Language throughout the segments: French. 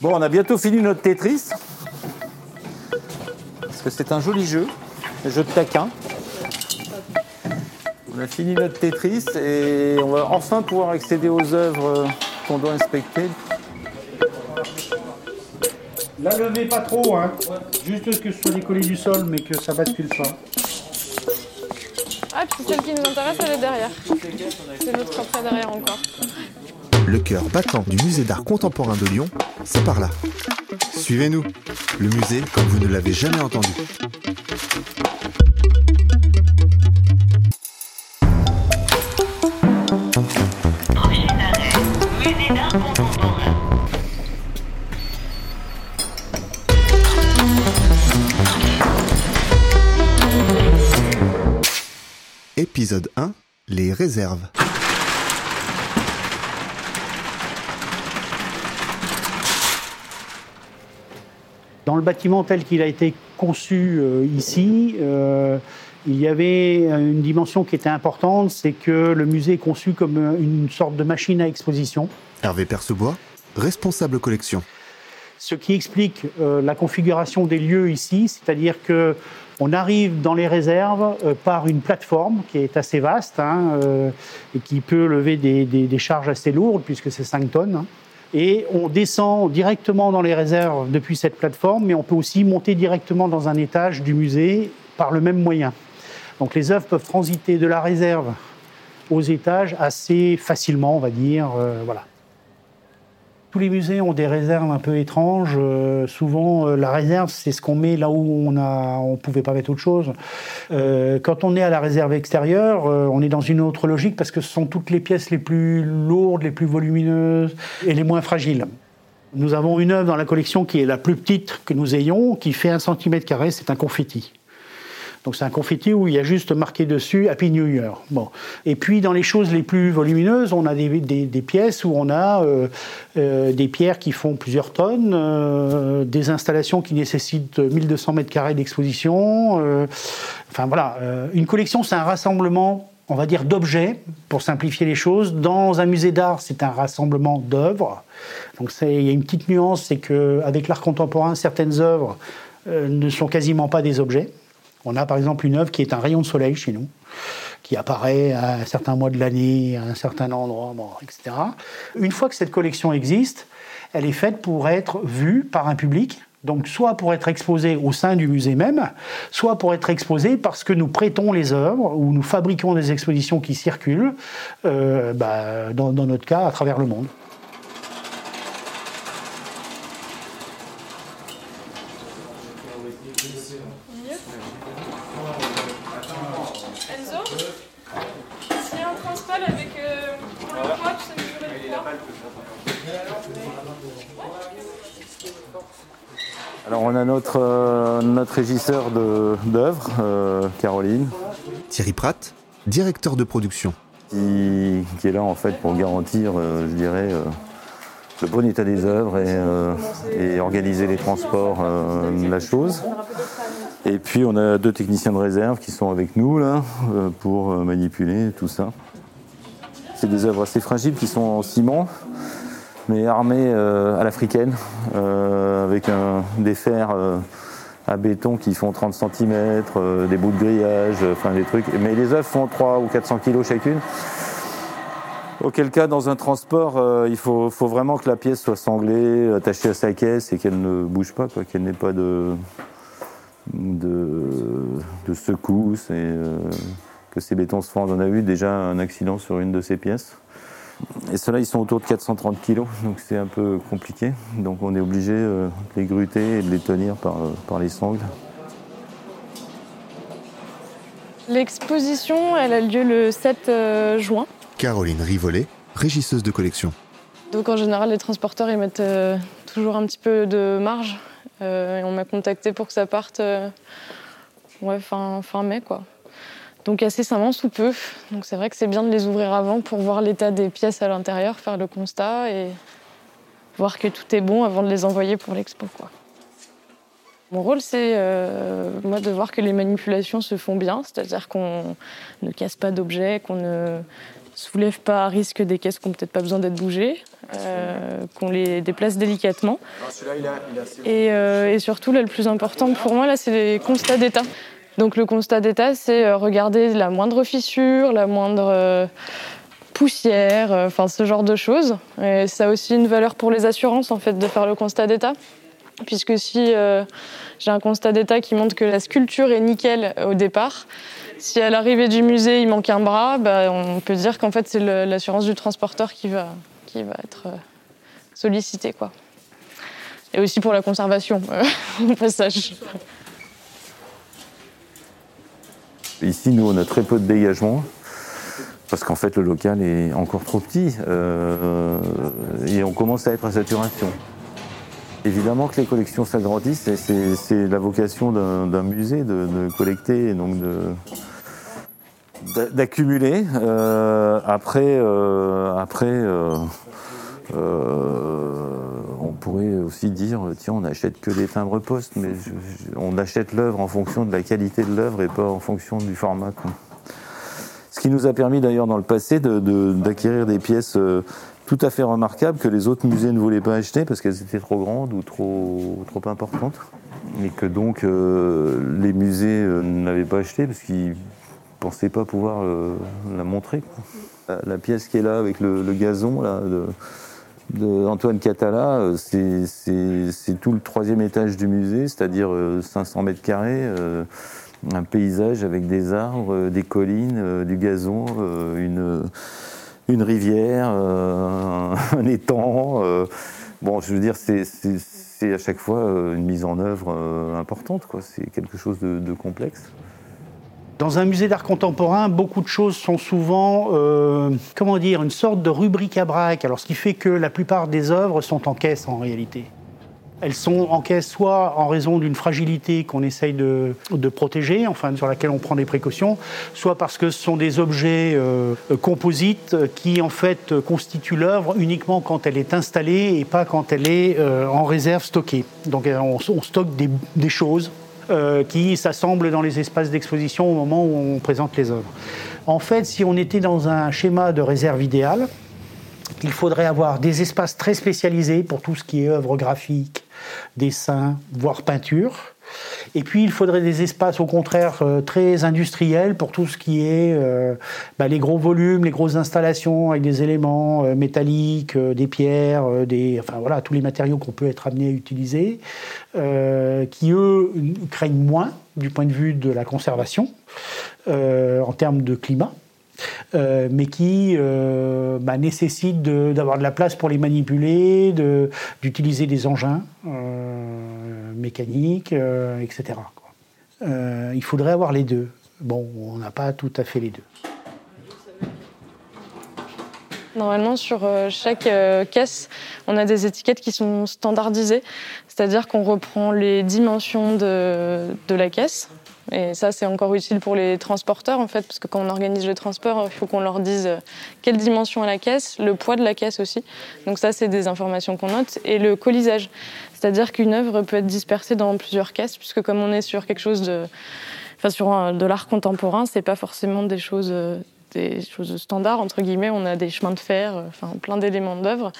Bon, on a bientôt fini notre Tetris. Parce que c'est un joli jeu, un jeu de taquin. On a fini notre Tetris et on va enfin pouvoir accéder aux œuvres qu'on doit inspecter. La levez pas trop, hein. Juste que ce soit décollé du sol, mais que ça bascule pas. Ah, puis celle qui nous intéresse, elle est derrière. C'est l'autre après derrière encore. Le cœur battant du musée d'art contemporain de Lyon, c'est par là. Suivez-nous. Le musée comme vous ne l'avez jamais entendu. Épisode 1. Les réserves. Dans le bâtiment tel qu'il a été conçu euh, ici, euh, il y avait une dimension qui était importante, c'est que le musée est conçu comme une sorte de machine à exposition. Hervé Percebois, responsable collection. Ce qui explique euh, la configuration des lieux ici, c'est-à-dire que on arrive dans les réserves euh, par une plateforme qui est assez vaste hein, euh, et qui peut lever des, des- des charges assez lourdes puisque c'est 5 tonnes. hein. Et on descend directement dans les réserves depuis cette plateforme, mais on peut aussi monter directement dans un étage du musée par le même moyen. Donc les œuvres peuvent transiter de la réserve aux étages assez facilement, on va dire. euh, voilà. Tous les musées ont des réserves un peu étranges. Euh, souvent, euh, la réserve, c'est ce qu'on met là où on a, on pouvait pas mettre autre chose. Euh, quand on est à la réserve extérieure, on est dans une autre logique parce que ce sont toutes les pièces les plus lourdes, les plus volumineuses et les moins fragiles. Nous avons une œuvre dans la collection qui est la plus petite que nous ayons, qui fait un centimètre carré. C'est un confetti. Donc c'est un confetti où il y a juste marqué dessus Happy New Year. Bon. Et puis dans les choses les plus volumineuses, on a des, pièces où on a euh, euh, des pierres qui font plusieurs tonnes, euh, des installations qui nécessitent 1200 mètres carrés d'exposition. enfin voilà, une collection c'est un rassemblement, on va dire d'objets pour simplifier les choses. Dans un musée d'art, c'est un rassemblement d'œuvres. Donc il y a une petite nuance, c'est que avec l'art contemporain, certaines œuvres ne sont quasiment pas des objets. On a par exemple une œuvre qui est un rayon de soleil chez nous, qui apparaît à un certain mois de l'année, à un certain endroit, etc. Une fois que cette collection existe, elle est faite pour être vue par un public, donc soit pour être exposée au sein du musée même, soit pour être exposée parce que nous prêtons les œuvres ou nous fabriquons des expositions qui circulent, euh, bah, dans notre cas, à travers le monde. Enzo S'il y a un transpal avec euh, pour le poids, tu sais mesurer le poids Alors on a notre, euh, notre régisseur d'œuvres, euh, Caroline, Thierry Pratt, directeur de production. qui, qui est là en fait pour garantir, euh, je dirais, le bon état des œuvres et, euh, et organiser les transports euh, de la chose. Et puis on a deux techniciens de réserve qui sont avec nous là pour manipuler tout ça. C'est des œuvres assez fragiles qui sont en ciment, mais armées euh, à l'africaine, euh, avec des fers euh, à béton qui font 30 cm, des bouts de grillage, enfin des trucs. Mais les œuvres font 3 ou 400 kg chacune. Auquel cas, dans un transport, il faut, vraiment que la pièce soit sanglée, attachée à sa caisse et qu'elle ne bouge pas, qu'elle n'ait pas de, de, de secousses et que ces bétons se fendent. On a eu déjà un accident sur une de ces pièces. Et ceux-là, ils sont autour de 430 kg, donc c'est un peu compliqué. Donc on est obligé euh, de les gruter et de les tenir par, euh, par les sangles. L'exposition, elle a lieu le 7 euh, juin. Caroline Rivollet, régisseuse de collection. Donc en général, les transporteurs, ils mettent euh, toujours un petit peu de marge. Euh, et on m'a contacté pour que ça parte euh, ouais, fin, fin mai, quoi. Donc incessamment sous peu. Donc c'est vrai que c'est bien de les ouvrir avant pour voir l'état des pièces à l'intérieur, faire le constat et voir que tout est bon avant de les envoyer pour l'expo, quoi. Mon rôle, c'est euh, moi de voir que les manipulations se font bien, c'est-à-dire qu'on ne casse pas d'objets, qu'on ne soulève pas à risque des caisses qui n'ont peut-être pas besoin d'être bougées, euh, qu'on les déplace délicatement. Et, euh, et surtout, là, le plus important pour moi, là, c'est les constats d'état. Donc le constat d'état, c'est euh, regarder la moindre fissure, la moindre euh, poussière, euh, enfin ce genre de choses. Et ça a aussi une valeur pour les assurances en fait de faire le constat d'état, puisque si j'ai un constat d'état qui montre que la sculpture est nickel au départ, si à l'arrivée du musée il manque un bras, bah, on peut dire qu'en fait c'est l'assurance du transporteur qui va qui va être sollicitée. Et aussi pour la conservation euh, au passage. Ici, nous, on a très peu de dégagement. Parce qu'en fait, le local est encore trop petit. euh, et on commence à être à saturation. Évidemment que les collections s'agrandissent c'est la vocation d'un musée de, collecter et donc d'accumuler. Euh, après, euh, après pourrait aussi dire tiens, on n'achète que des timbres postes, mais on achète l'œuvre en fonction de la qualité de l'œuvre et pas en fonction du format. Ce qui nous a permis d'ailleurs dans le passé d'acquérir des pièces euh, tout à fait remarquables que les autres musées ne voulaient pas acheter parce qu'elles étaient trop grandes ou trop, trop importantes. Et que donc euh, les musées euh, n'avaient pas acheté parce qu'ils pensaient pas pouvoir la montrer. La, pièce qui est là avec le, gazon là, Antoine Catala, euh, c'est- tout le troisième étage du musée, c'est-à-dire euh, 500 mètres carrés, euh, un paysage avec des arbres, euh, des collines, euh, du gazon, euh, une, rivière, euh, un étang. euh. bon, je veux dire, c'est- à chaque fois euh, une mise en œuvre euh, importante. C'est quelque chose de complexe. Dans un musée d'art contemporain, beaucoup de choses sont souvent, euh, comment dire, une sorte de rubrique à braque. Alors, ce qui fait que la plupart des œuvres sont en caisse en réalité. Elles sont en caisse soit en raison d'une fragilité qu'on essaye de, protéger, enfin sur laquelle on prend des précautions, soit parce que ce sont des objets euh, composites qui en fait constituent l'œuvre uniquement quand elle est installée et pas quand elle est euh, en réserve stockée. Donc on, stocke des choses euh, qui s'assemblent dans les espaces d'exposition au moment où on présente les œuvres. En fait, si on était dans un schéma de réserve idéale, il faudrait avoir des espaces très spécialisés pour tout ce qui est œuvre graphique, dessin, voire peinture. Et puis il faudrait des espaces au contraire euh, très industriels pour tout ce qui est euh, bah, les gros volumes, les grosses installations avec des éléments euh, métalliques, des pierres, enfin voilà tous les matériaux qu'on peut être amené à utiliser, qui eux craignent moins du point de vue de la conservation en termes de climat. Mais qui euh, bah, nécessitent de- d'avoir de, la place pour les manipuler, d'utiliser des engins mécaniques, euh, etc. Euh, il faudrait avoir les deux. Bon, on n'a pas tout à fait les deux. Normalement, sur euh, chaque caisse, on a des étiquettes qui sont standardisées, c'est-à-dire qu'on reprend les dimensions de la caisse. Et ça, c'est encore utile pour les transporteurs, en fait, parce que quand on organise le transport, il faut qu'on leur dise euh, quelle dimension a la caisse, le poids de la caisse aussi. Donc ça, c'est des informations qu'on note. Et le colisage, c'est-à-dire qu'une œuvre peut être dispersée dans plusieurs caisses, puisque comme on est sur quelque chose de, enfin, sur un- de l'art contemporain, c'est pas forcément des choses euh, des choses standards, entre guillemets, on a des chemins de fer, euh, enfin plein d'éléments d'œuvre.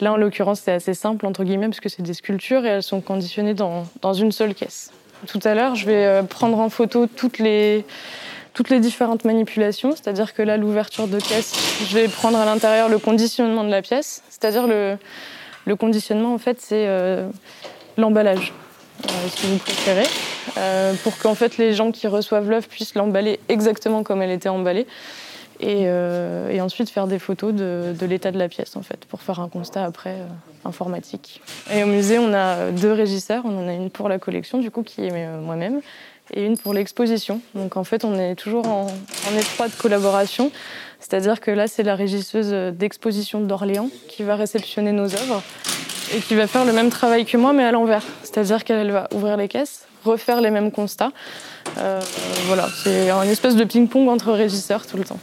Là, en l'occurrence, c'est assez simple, entre guillemets, parce que c'est des sculptures et elles sont conditionnées dans, dans une seule caisse. Tout à l'heure, je vais euh, prendre en photo toutes les, différentes manipulations, c'est-à-dire que là, l'ouverture de caisse, je vais prendre à l'intérieur le conditionnement de la pièce, c'est-à-dire le, le conditionnement, en fait, c'est euh, l'emballage, euh, si vous préférez, pour qu'en fait les gens qui reçoivent l'œuvre puissent l'emballer exactement comme elle était emballée et, euh, et ensuite faire des photos de, l'état de la pièce en fait pour faire un constat après euh, informatique. Et au musée on a deux régisseurs, on en a une pour la collection du coup qui est euh, moi-même et une pour l'exposition. Donc en fait on est toujours en, en étroite collaboration, c'est-à-dire que là c'est la régisseuse d'exposition d'Orléans qui va réceptionner nos œuvres et qui va faire le même travail que moi mais à l'envers, c'est-à-dire qu'elle va ouvrir les caisses, refaire les mêmes constats. Voilà, c'est un espèce de ping-pong entre régisseurs tout le temps.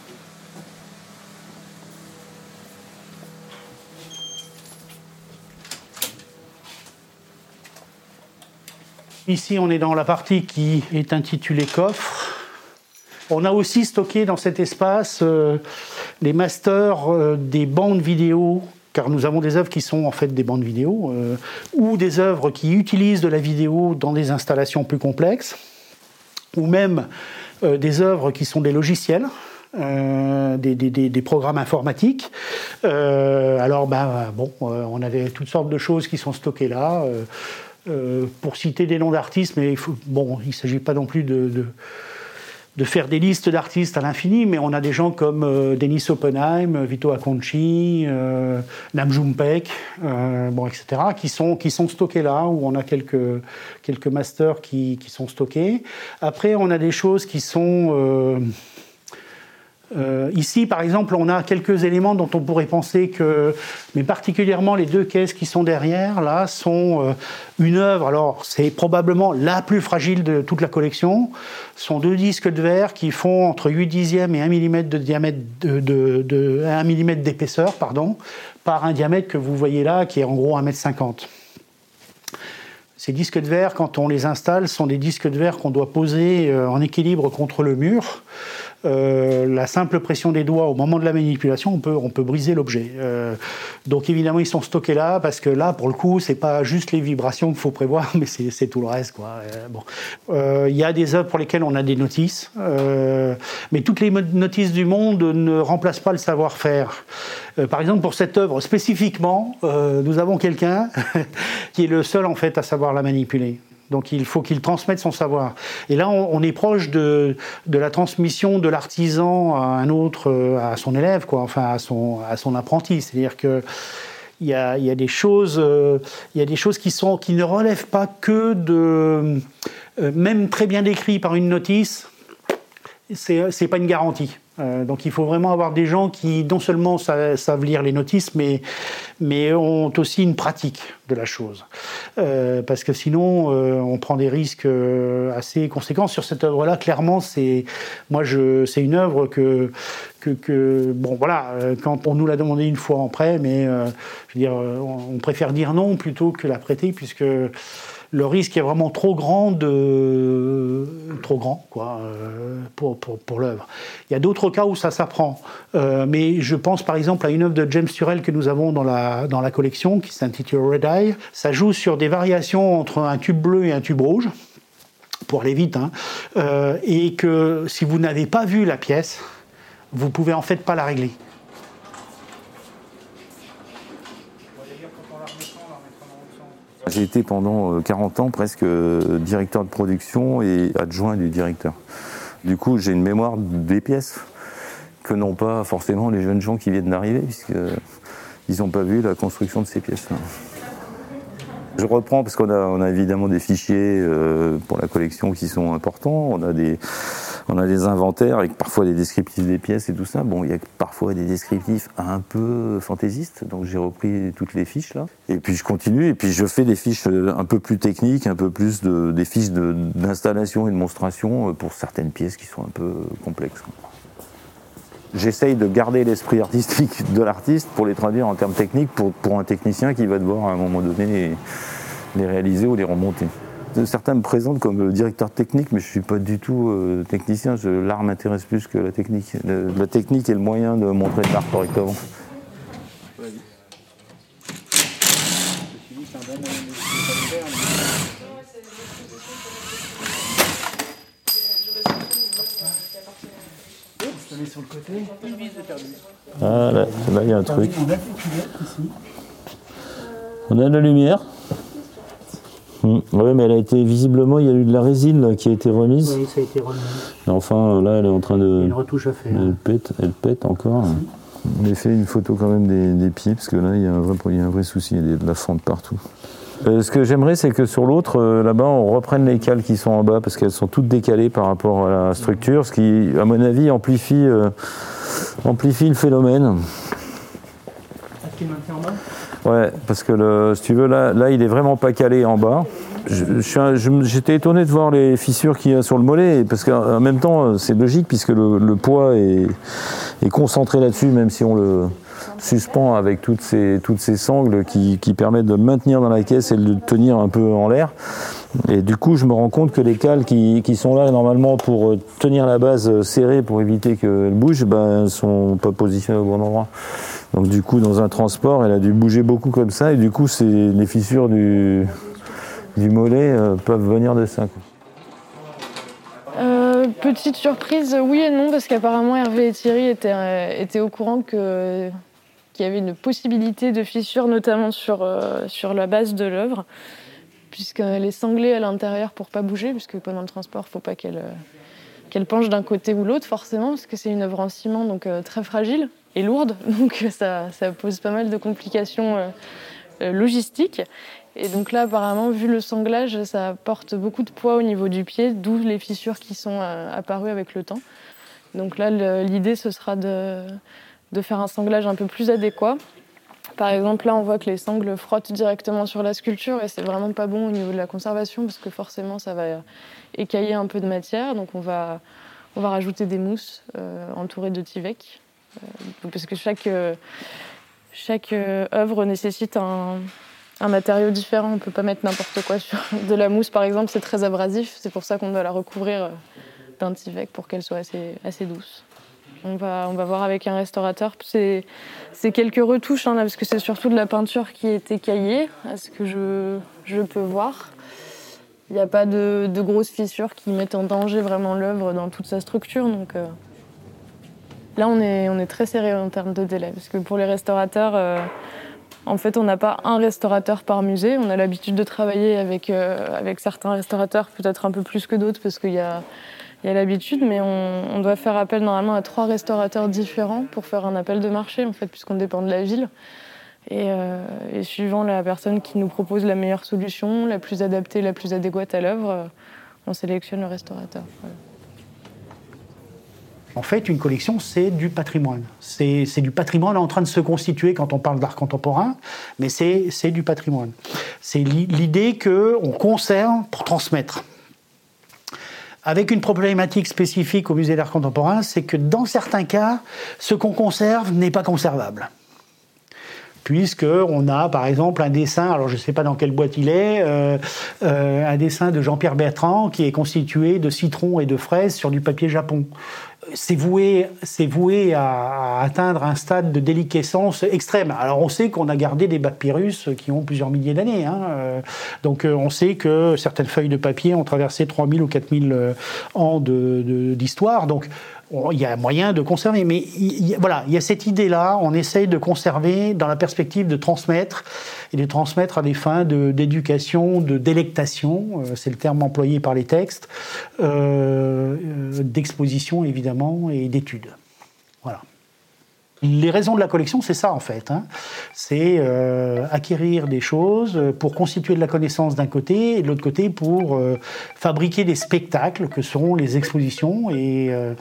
Ici, on est dans la partie qui est intitulée coffre. On a aussi stocké dans cet espace euh, les masters euh, des bandes vidéo car nous avons des œuvres qui sont en fait des bandes vidéo, euh, ou des œuvres qui utilisent de la vidéo dans des installations plus complexes, ou même des œuvres qui sont des logiciels. des, programmes informatiques. Alors, ben, bon, on avait toutes sortes de choses qui sont stockées là. Euh, pour citer des noms d'artistes, mais il bon, il ne s'agit pas non plus de, faire des listes d'artistes à l'infini, mais on a des gens comme euh, Denis Oppenheim, Vito Acconci, euh, Nam euh, bon, etc., qui sont, qui sont stockés là, où on a quelques, quelques masters qui, qui sont stockés. Après, on a des choses qui sont... euh, ici, par exemple, on a quelques éléments dont on pourrait penser que, mais particulièrement les deux caisses qui sont derrière, là, sont euh, une œuvre. Alors, c'est probablement la plus fragile de toute la collection. Ce sont deux disques de verre qui font entre 8 dixièmes et 1 mm de diamètre de, de- de- 1 d'épaisseur, pardon, par un diamètre que vous voyez là, qui est en gros 1 m 50. Ces disques de verre, quand on les installe, sont des disques de verre qu'on doit poser euh, en équilibre contre le mur. Euh, la simple pression des doigts au moment de la manipulation, on peut, on peut briser l'objet. Euh, donc évidemment, ils sont stockés là parce que là, pour le coup, c'est pas juste les vibrations qu'il faut prévoir, mais c'est tout le reste. Euh, Il y a des œuvres pour lesquelles on a des notices, mais toutes les notices du monde ne remplacent pas le savoir-faire. Par exemple, pour cette œuvre spécifiquement, nous avons quelqu'un qui est le seul en fait à savoir la manipuler. Donc il faut qu'il transmette son savoir. Et là, on, est proche de, de la transmission de l'artisan à un autre, euh, à son élève, quoi, enfin à son, à son apprenti. C'est-à-dire que il y a, il y a des choses, euh, il y a des choses qui sont, qui ne relèvent pas que de, euh, même très bien décrit par une notice, c'est c'est pas une garantie. Euh, donc il faut vraiment avoir des gens qui non seulement sa- savent lire les notices, mais, mais ont aussi une pratique de la chose. Euh, parce que sinon, euh, on prend des risques assez conséquents sur cette œuvre-là. Clairement, c'est moi, c'est une œuvre que, bon, voilà, quand on nous l'a demandé une fois en prêt, mais je veux dire, on préfère dire non plutôt que la prêter, puisque le risque est vraiment trop grand de trop grand quoi euh, pour, pour, l'œuvre. Il y a d'autres cas où ça s'apprend, Euh, mais je pense par exemple à une œuvre de James Turrell que nous avons dans la dans la collection qui s'intitule Red Eye. Ça joue sur des variations entre un tube bleu et un tube rouge pour aller vite, hein, Euh, et que si vous n'avez pas vu la pièce, vous pouvez en fait pas la régler. J'ai été pendant euh, 40 ans presque euh, directeur de production et adjoint du directeur. Du coup, j'ai une mémoire des pièces que n'ont pas forcément les jeunes gens qui viennent d'arriver, puisqu'ils n'ont pas vu la construction de ces pièces-là. Je reprends parce qu'on a, a évidemment des fichiers euh, pour la collection qui sont importants. On a des, on a des inventaires avec parfois des descriptifs des pièces et tout ça. Bon, il y a parfois des descriptifs un peu fantaisistes, donc j'ai repris toutes les fiches là. Et puis je continue et puis je fais des fiches euh, un peu plus techniques, un peu plus de, des fiches d'installation et de monstration euh, pour certaines pièces qui sont un peu complexes. J'essaye de garder l'esprit artistique de l'artiste pour les traduire en termes techniques pour, pour un technicien qui va devoir à un moment donné les réaliser ou les remonter. Certains me présentent comme euh, directeur technique, mais je ne suis pas du tout euh, technicien. L'art m'intéresse plus que la technique. La technique est le moyen de montrer l'art correctement. Ah là, là il y a un truc. On a de la lumière. Hmm, Ouais, mais elle a été visiblement, il y a eu de la résine là, qui a été remise. Oui, ça a été remis. Enfin, là, elle est en train de. Une retouche à faire. Elle pète, elle pète encore. On a fait une photo quand même des, des pieds, parce que là, il y a un vrai, il y a un vrai souci, il y a de la fente partout. Euh, ce que j'aimerais, c'est que sur l'autre, euh, là-bas, on reprenne les cales qui sont en bas, parce qu'elles sont toutes décalées par rapport à la structure, ce qui, à mon avis, amplifie, euh, amplifie le phénomène. Ouais, parce que si tu veux, là, là, il est vraiment pas calé en bas. J'étais étonné de voir les fissures qu'il y a sur le mollet, parce qu'en même temps, c'est logique, puisque le, poids est, concentré là-dessus, même si on le suspend avec toutes ces, toutes ces sangles qui, qui permettent de le maintenir dans la caisse et de le tenir un peu en l'air. Et du coup, je me rends compte que les cales qui, qui sont là normalement pour tenir la base serrée pour éviter qu'elle bouge, ben, sont pas positionnées au bon endroit. Donc du coup, dans un transport, elle a dû bouger beaucoup comme ça, et du coup, les fissures du, mollet euh, peuvent venir de ça. Euh, petite surprise, oui et non, parce qu'apparemment Hervé et Thierry étaient, euh, étaient au courant que- qu'il y avait une possibilité de fissure, notamment sur, sur la base de l'œuvre, puisqu'elle est sanglée à l'intérieur pour pas bouger, puisque pendant le transport, il faut pas qu'elle qu'elle penche d'un côté ou l'autre, forcément, parce que c'est une œuvre en ciment, donc très fragile lourde, donc ça, pose pas mal de complications euh, euh, logistiques. Et donc là, apparemment, vu le sanglage, ça porte beaucoup de poids au niveau du pied, d'où les fissures qui sont euh, apparues avec le temps. Donc là, l'idée, ce sera de, faire un sanglage un peu plus adéquat. Par exemple, là, on voit que les sangles frottent directement sur la sculpture et c'est vraiment pas bon au niveau de la conservation parce que forcément, ça va écailler un peu de matière. Donc on va, on va rajouter des mousses entourées de Tivec. Euh, parce que chaque, euh, euh, œuvre nécessite un, matériau différent. On peut pas mettre n'importe quoi sur de la mousse, par exemple, c'est très abrasif. C'est pour ça qu'on doit la recouvrir d'un Tivec pour qu'elle soit assez, douce. On va, voir avec un restaurateur. C'est quelques retouches, hein, parce que c'est surtout de la peinture qui est écaillée, à ce que je, peux voir. Il n'y a pas de, grosses fissures qui mettent en danger vraiment l'œuvre dans toute sa structure. Donc, Là, on est, très serré en termes de délai, parce que pour les restaurateurs, euh, en fait, on n'a pas un restaurateur par musée. On a l'habitude de travailler avec, euh, certains restaurateurs, peut-être un peu plus que d'autres, parce qu'il y a, l'habitude, mais on, doit faire appel normalement à trois restaurateurs différents pour faire un appel de marché, en fait, puisqu'on dépend de la ville. Et, euh, suivant la personne qui nous propose la meilleure solution, la plus adaptée, la plus adéquate à l'œuvre, on sélectionne le restaurateur. En fait, une collection, c'est du patrimoine. C'est du patrimoine en train de se constituer quand on parle d'art contemporain, mais c'est du patrimoine. C'est l'i- l'idée qu'on conserve pour transmettre. Avec une problématique spécifique au musée d'art contemporain, c'est que dans certains cas, ce qu'on conserve n'est pas conservable puisque on a par exemple un dessin, alors je ne sais pas dans quelle boîte il est, euh, euh, un dessin de Jean-Pierre Bertrand qui est constitué de citrons et de fraises sur du papier japon. C'est voué, c'est voué à, atteindre un stade de déliquescence extrême. Alors on sait qu'on a gardé des papyrus qui ont plusieurs milliers d'années, hein, euh, donc euh, on sait que certaines feuilles de papier ont traversé 3000 ou 4000 euh, ans d'histoire, donc on- il y a moyen de conserver. Mais voilà, il y a cette idée-là, on essaye de conserver dans la perspective de transmettre, et de transmettre à des fins d'éducation, de, délectation, c'est le terme employé par les textes, d'exposition évidemment, et d'études. Voilà. Les raisons de la collection, c'est ça en fait. hein. C'est euh, acquérir des choses pour constituer de la connaissance d'un côté, et de l'autre côté pour euh, fabriquer des spectacles que seront les expositions. Et, euh,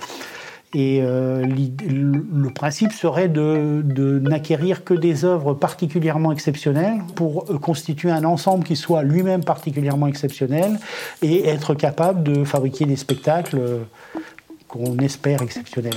le principe serait de, n'acquérir que des œuvres particulièrement exceptionnelles pour constituer un ensemble qui soit lui-même particulièrement exceptionnel et être capable de fabriquer des spectacles qu'on espère exceptionnel.